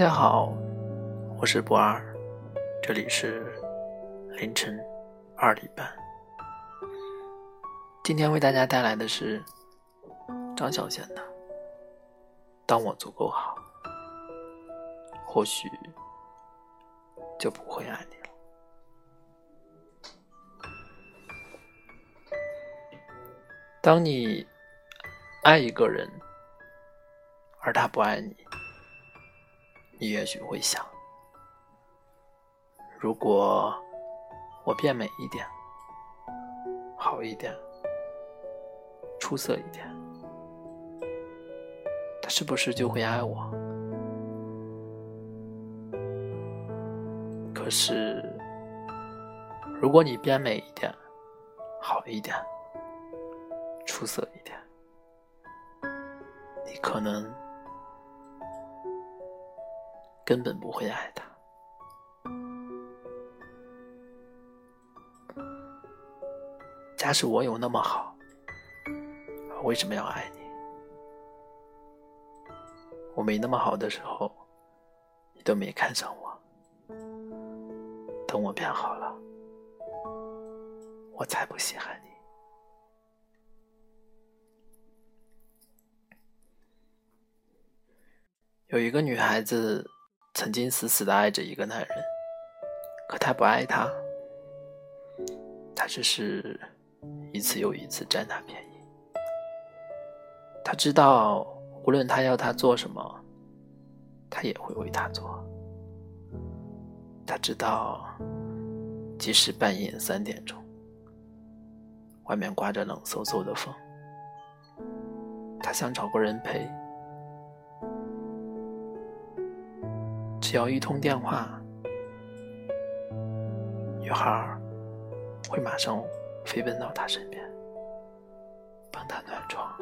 大家好，我是博二，这里是凌晨二点半。今天为大家带来的是张小娴的《当我足够好》，或许就不会爱你了。当你爱一个人，而他不爱你。你也许会想，如果我变美一点、好一点、出色一点，他是不是就会爱我？可是，如果你变美一点、好一点、出色一点，你可能……根本不会爱他。假使我有那么好，为什么要爱你？我没那么好的时候，你都没看上我。等我变好了，我才不稀罕你。有一个女孩子。曾经死死的爱着一个男人，可他不爱他，他只是一次又一次占他便宜。他知道，无论他要他做什么，他也会为他做。他知道，即使半夜三点钟，外面刮着冷飕飕的风，他想找个人陪。只要一通电话，女孩会马上飞奔到他身边，帮他暖床，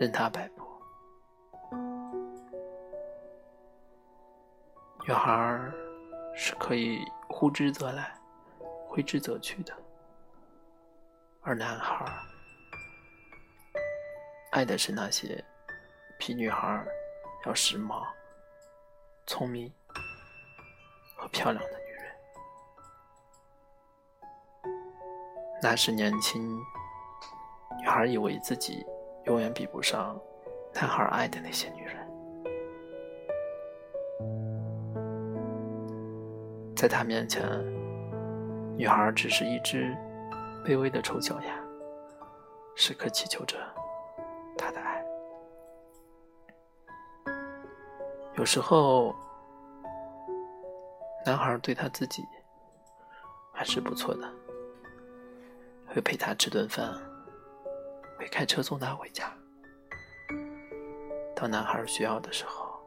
任他摆布。女孩是可以呼之则来，挥之则去的，而男孩爱的是那些比女孩要时髦。聪明和漂亮的女人，那时年轻，女孩以为自己永远比不上男孩爱的那些女人，在他面前，女孩只是一只卑微的丑小鸭，时刻祈求着有时候，男孩对他自己还是不错的，会陪他吃顿饭，会开车送他回家。当男孩需要的时候，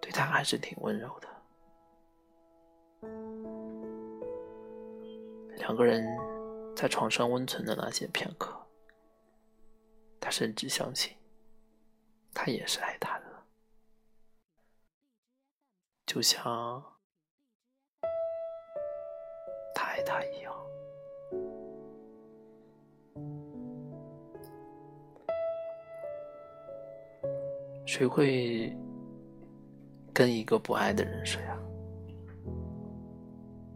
对他还是挺温柔的。两个人在床上温存的那些片刻，他甚至相信。他也是爱他的，就像他爱他一样。谁会跟一个不爱的人睡啊？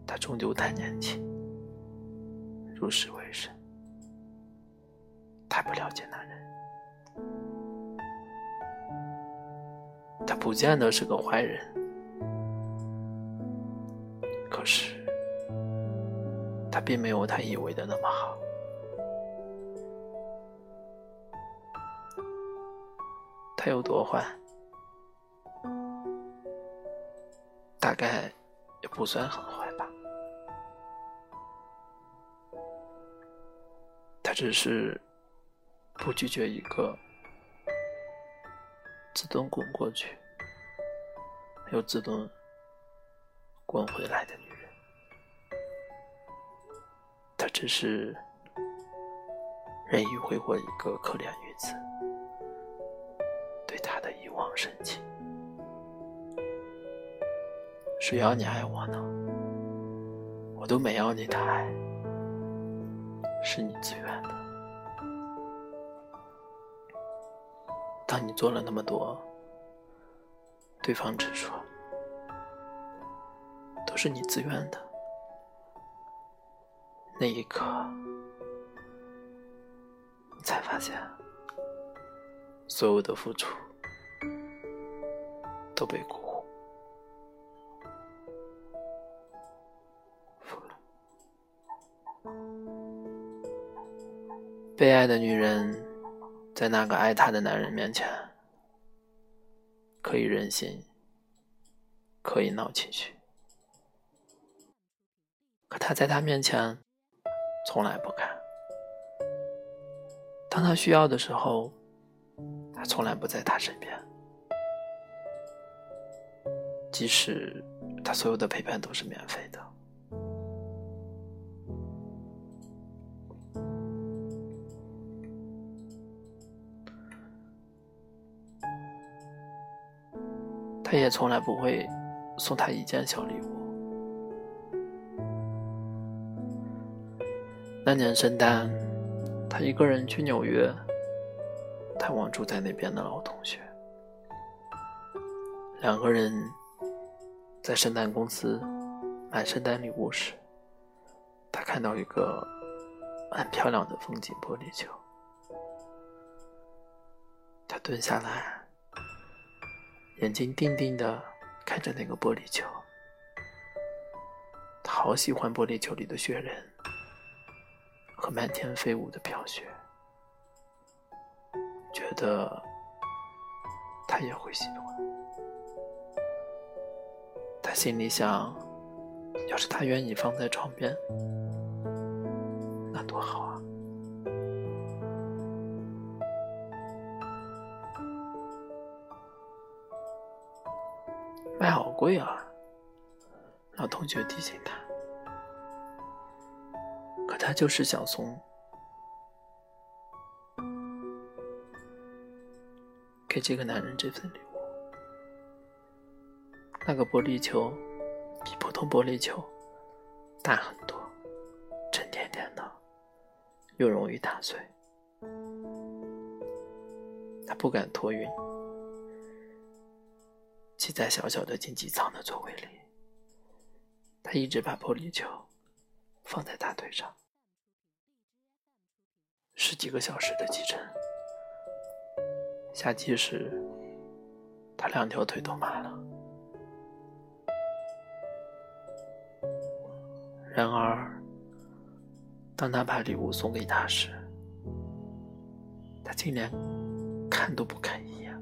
他终究太年轻，入世未深，太不了解男人。不见得是个坏人，可是他并没有他以为的那么好。他有多坏？大概也不算很坏吧。他只是不拒绝一个自动滚过去。又自动滚回来的女人，她只是任意挥霍一个可怜女子对他的一往深情。谁要你爱我呢？我都没要你的爱，是你自愿的。当你做了那么多，对方只说是你自愿的，那一刻，才发现所有的付出都被辜负。被爱的女人，在那个爱她的男人面前，可以任性，可以闹情绪，可他在他面前，从来不敢。当他需要的时候，他从来不在他身边，即使他所有的陪伴都是免费的。他也从来不会送他一件小礼物。那年圣诞，他一个人去纽约探望住在那边的老同学。两个人在圣诞公司买圣诞礼物时，他看到一个很漂亮的风景玻璃球，他蹲下来。眼睛定定的看着那个玻璃球，他好喜欢玻璃球里的雪人和漫天飞舞的飘雪，觉得他也会喜欢。他心里想，要是他愿意放在床边，那多好啊！卖好贵啊！老同学提醒他，他就是想送给这个男人这份礼物。那个玻璃球比普通玻璃球大很多，沉甸甸的，又容易打碎。他不敢托运。挤在小小的经济舱的座位里，他一直把玻璃球放在大腿上。十几个小时的骑乘，下机时他两条腿都麻了。然而，当他把礼物送给他时，他竟连看都不看一眼。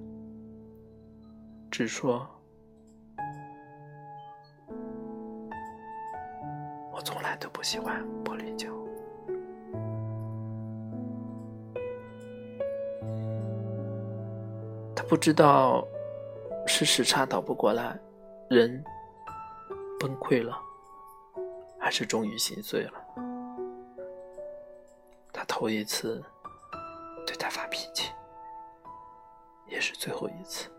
只说：“我从来都不喜欢不知道是时差倒不过来，人崩溃了，还是终于心碎了。他头一次对他发脾气，也是最后一次。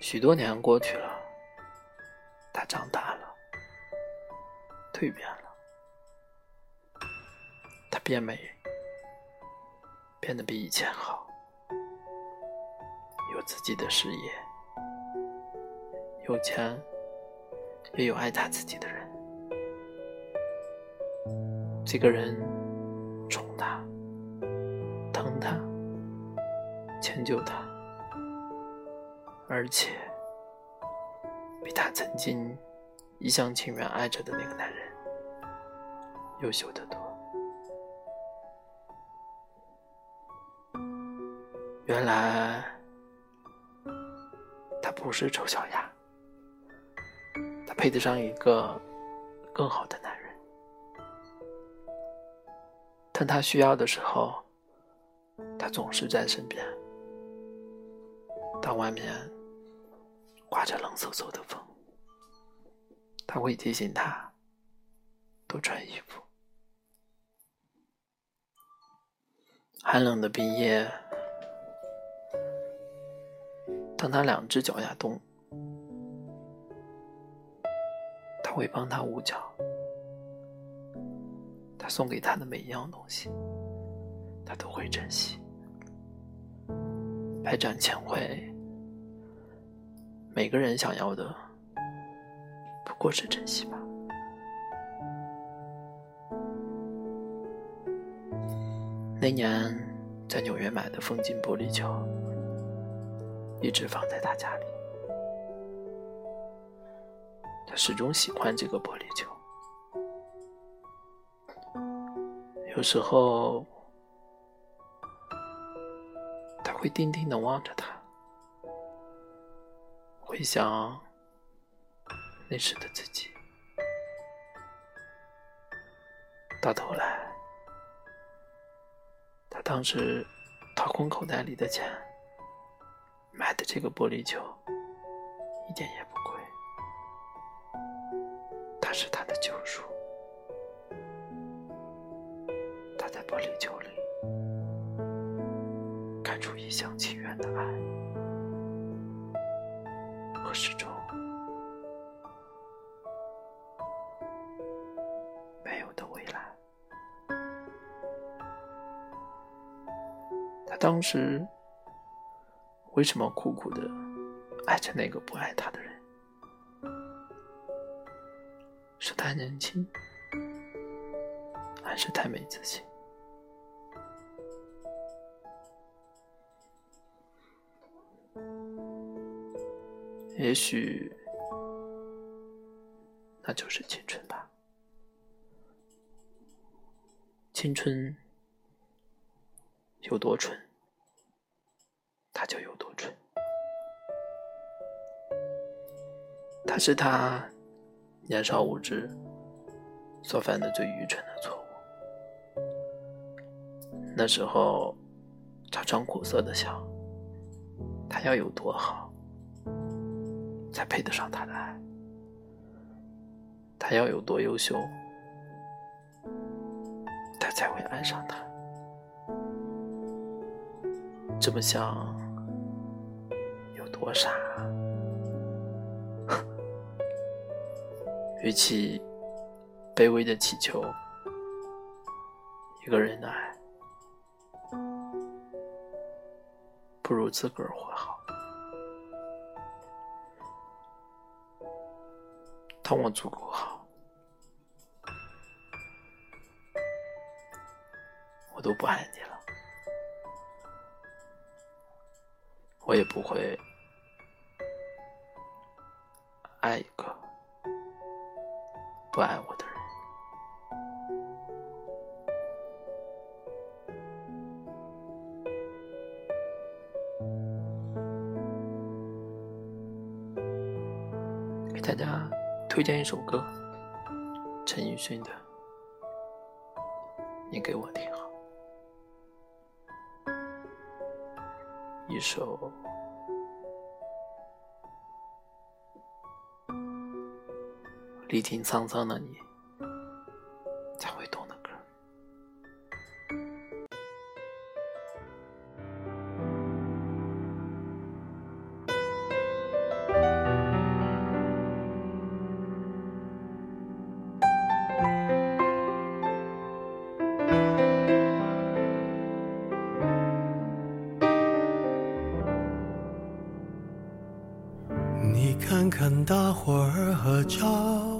许多年过去了，他长大了，蜕变了，他变美，变得比以前好，有自己的事业，有钱，也有爱他自己的人。这个人宠他，疼他，迁就他。而且，比他曾经一厢情愿爱着的那个男人优秀的多。原来，他不是丑小鸭，他配得上一个更好的男人。当他需要的时候，他总是在身边。当外面……刮着冷飕飕的风，他会提醒他多穿衣服。寒冷的冰夜，当他两只脚丫冻，他会帮他捂脚。他送给他的每一样东西，他都会珍惜。百展千回，每个人想要的不过是珍惜吧。那年在纽约买的风景玻璃球，一直放在他家里。他始终喜欢这个玻璃球。有时候，他会定定的望着它，回想那时的自己。到头来，他当时掏空口袋里的钱买的这个玻璃球，一点也不贵，它是他的救赎。他在玻璃球里看出一厢情愿的爱和始终没有的未来。他当时为什么苦苦的爱着那个不爱他的人？是太年轻，还是太没自信？也许，那就是青春吧。青春有多蠢，他就有多蠢。他是他年少无知所犯的最愚蠢的错误。那时候，常常苦涩的想，他要有多好。才配得上他的爱。他要有多优秀，他才会爱上他。这么想，多傻？与其卑微的祈求一个人的爱，不如自个儿活好。当我足够好，我都不爱你了，我也不会不爱我的人。给大家。推荐一首歌，陈奕迅的《你给我听好》，一首历经沧桑的你才会懂的歌。你看看大伙儿合照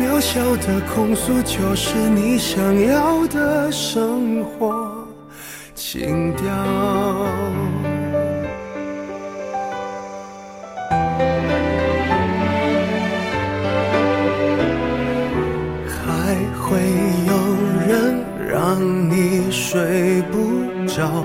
渺小的控诉，就是你想要的生活情调。还会有人让你睡不着，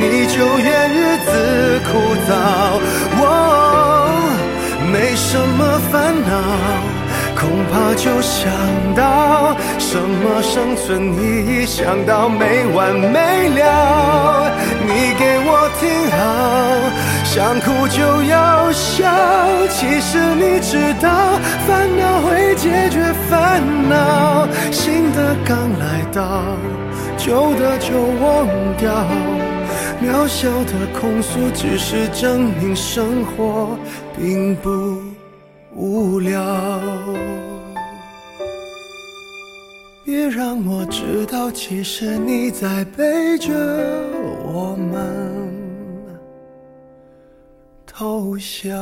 你就怨日子枯燥。我没什么烦恼。恐怕就想到什么生存意义，想到没完没了。你给我听好，想哭就要笑。其实你知道，烦恼会解决烦恼，新的刚来到，旧的就忘掉。渺小的控诉，只是证明生活并不。无聊，别让我知道，其实你在背着我们偷笑。